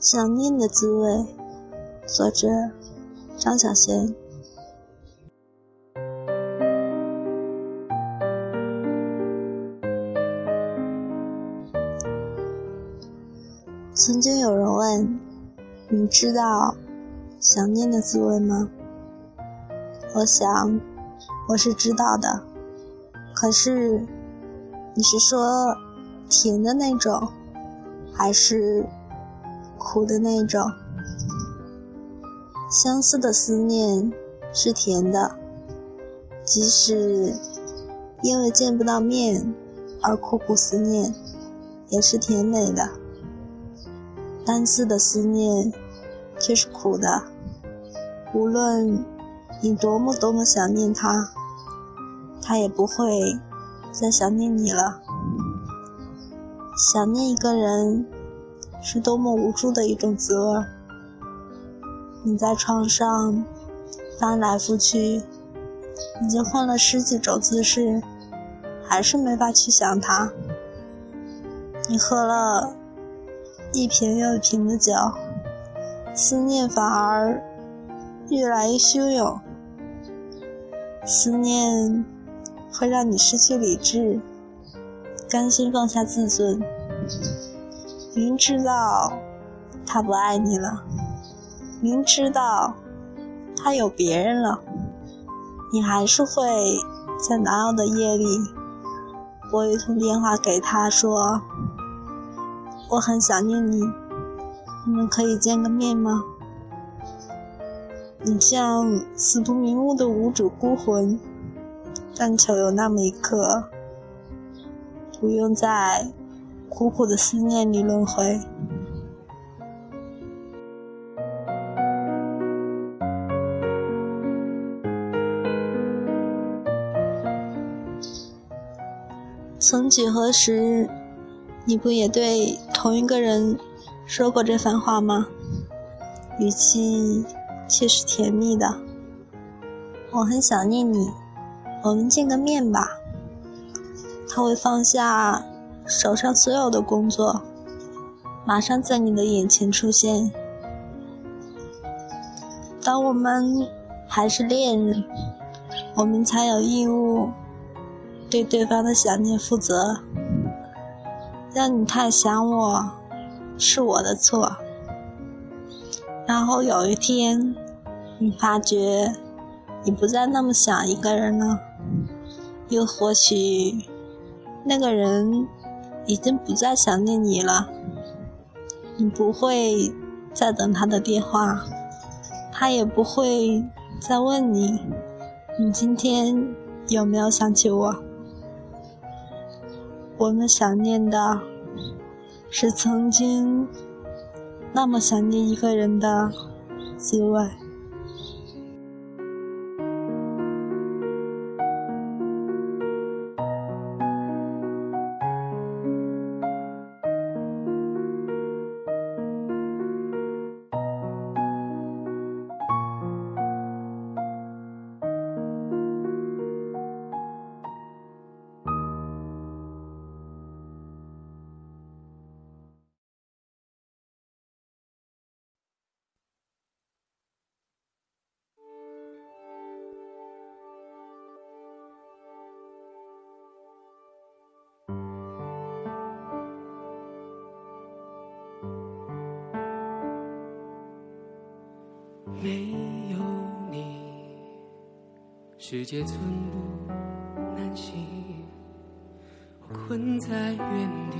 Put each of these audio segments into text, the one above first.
想念的滋味，作者张小娴。曾经有人问：“你知道想念的滋味吗？”我想，我是知道的。可是，你是说甜的那种，还是？苦的那种，相思的思念是甜的，即使因为见不到面而苦苦思念，也是甜美的。单思的思念却是苦的，无论你多么多么想念他，他也不会再想念你了。想念一个人。是多么无助的一种滋味。你在床上翻来覆去，已经换了十几种姿势，还是没法去想他。你喝了一瓶又一瓶的酒，思念反而越来越汹涌。思念会让你失去理智，甘心放下自尊。明知道他不爱你了，明知道他有别人了，你还是会在难熬的夜里拨一通电话给他，说：“我很想念你，你们可以见个面吗？”你像死不瞑目的无主孤魂，但求有那么一刻，不用再。苦苦的思念里轮回。曾几何时，你不也对同一个人说过这番话吗？语气却是甜蜜的。我很想念你，我们见个面吧。他会放下。手上所有的工作，马上在你的眼前出现。当我们还是恋人，我们才有义务对对方的想念负责。让你太想我，是我的错。然后有一天，你发觉你不再那么想一个人了，又或许那个人。已经不再想念你了，你不会再等他的电话，他也不会再问你，你今天有没有想起我？我们想念的是曾经那么想念一个人的滋味。没有你，世界寸步难行，我困在原地，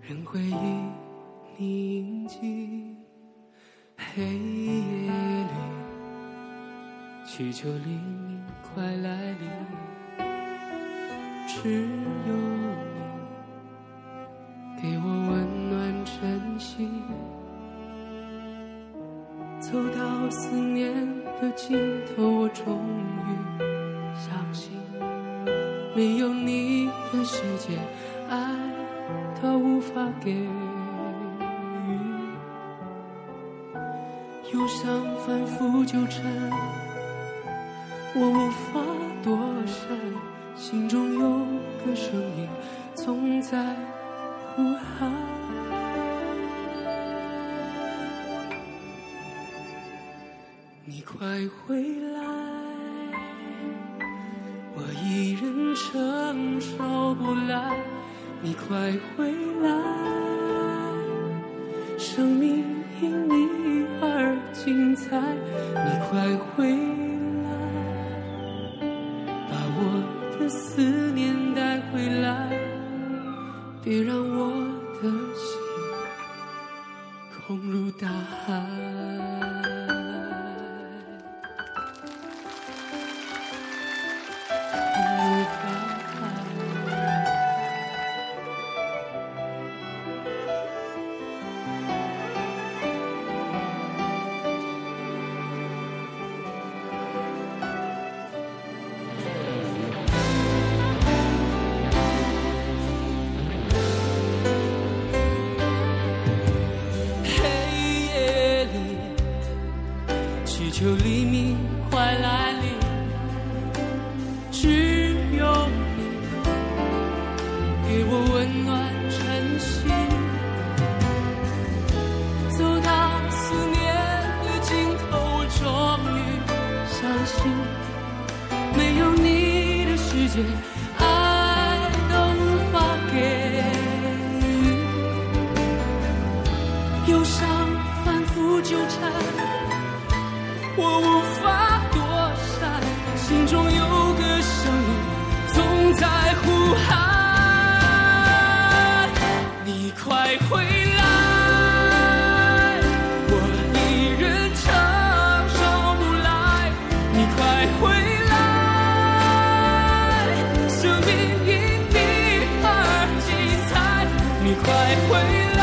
任回忆宁静。黑夜里，祈求黎明快来临，只有尽头，我终于相信，没有你的世界，爱它无法给予。忧伤反复纠缠，我无法躲闪，心中有个声音总在呼喊。你快回来，我一人承受不来。你快回来，生命因你而精彩。你快回来，把我的思念带回来，别让我的心空如大海。快回来！我一人承受不来，你快回来！生命因你而精彩，你快回来！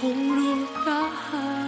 红如大海。